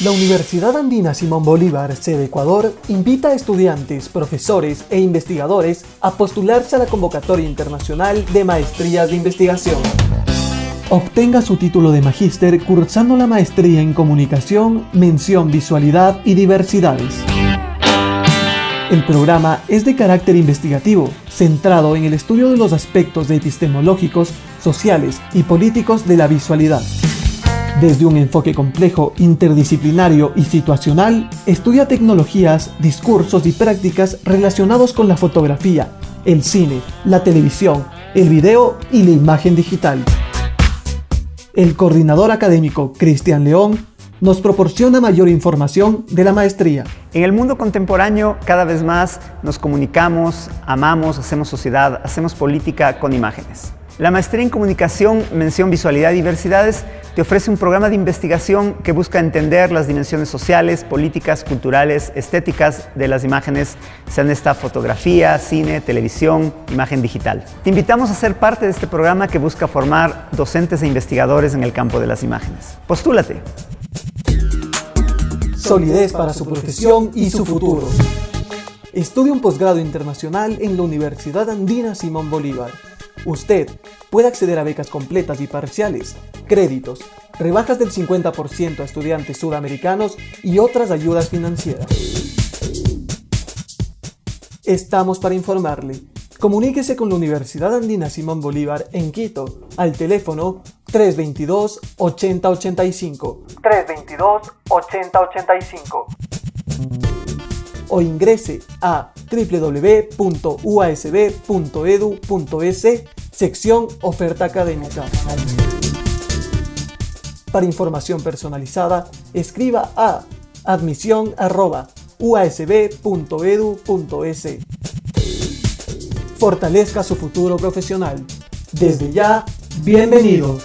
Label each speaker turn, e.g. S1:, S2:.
S1: La Universidad Andina Simón Bolívar, sede Ecuador, invita a estudiantes, profesores e investigadores a postularse a la convocatoria internacional de maestrías de investigación. Obtenga su título de magíster cursando la maestría en comunicación, mención visualidad y diversidades. El programa es de carácter investigativo, centrado en el estudio de los aspectos epistemológicos, sociales y políticos de la visualidad. Desde un enfoque complejo, interdisciplinario y situacional, estudia tecnologías, discursos y prácticas relacionados con la fotografía, el cine, la televisión, el video y la imagen digital. El coordinador académico Cristian León nos proporciona mayor información de la maestría.
S2: En el mundo contemporáneo cada vez más nos comunicamos, amamos, hacemos sociedad, hacemos política con imágenes. La maestría en comunicación, mención visualidad y diversidades te ofrece un programa de investigación que busca entender las dimensiones sociales, políticas, culturales, estéticas de las imágenes, sean esta fotografía, cine, televisión, imagen digital. Te invitamos a ser parte de este programa que busca formar docentes e investigadores en el campo de las imágenes. Postúlate
S1: solidez para su profesión y su futuro. Estudia un posgrado internacional en la Universidad Andina Simón Bolívar. Usted puede acceder a becas completas y parciales, créditos, rebajas del 50% a estudiantes sudamericanos y otras ayudas financieras. Estamos para informarle. Comuníquese con la Universidad Andina Simón Bolívar en Quito al teléfono 322 8085. 322 8085. O ingrese a www.uasb.edu.es sección oferta académica. Para información personalizada, escriba a admisión@uasb.edu.es. Fortalezca su futuro profesional. Desde ya, bienvenido.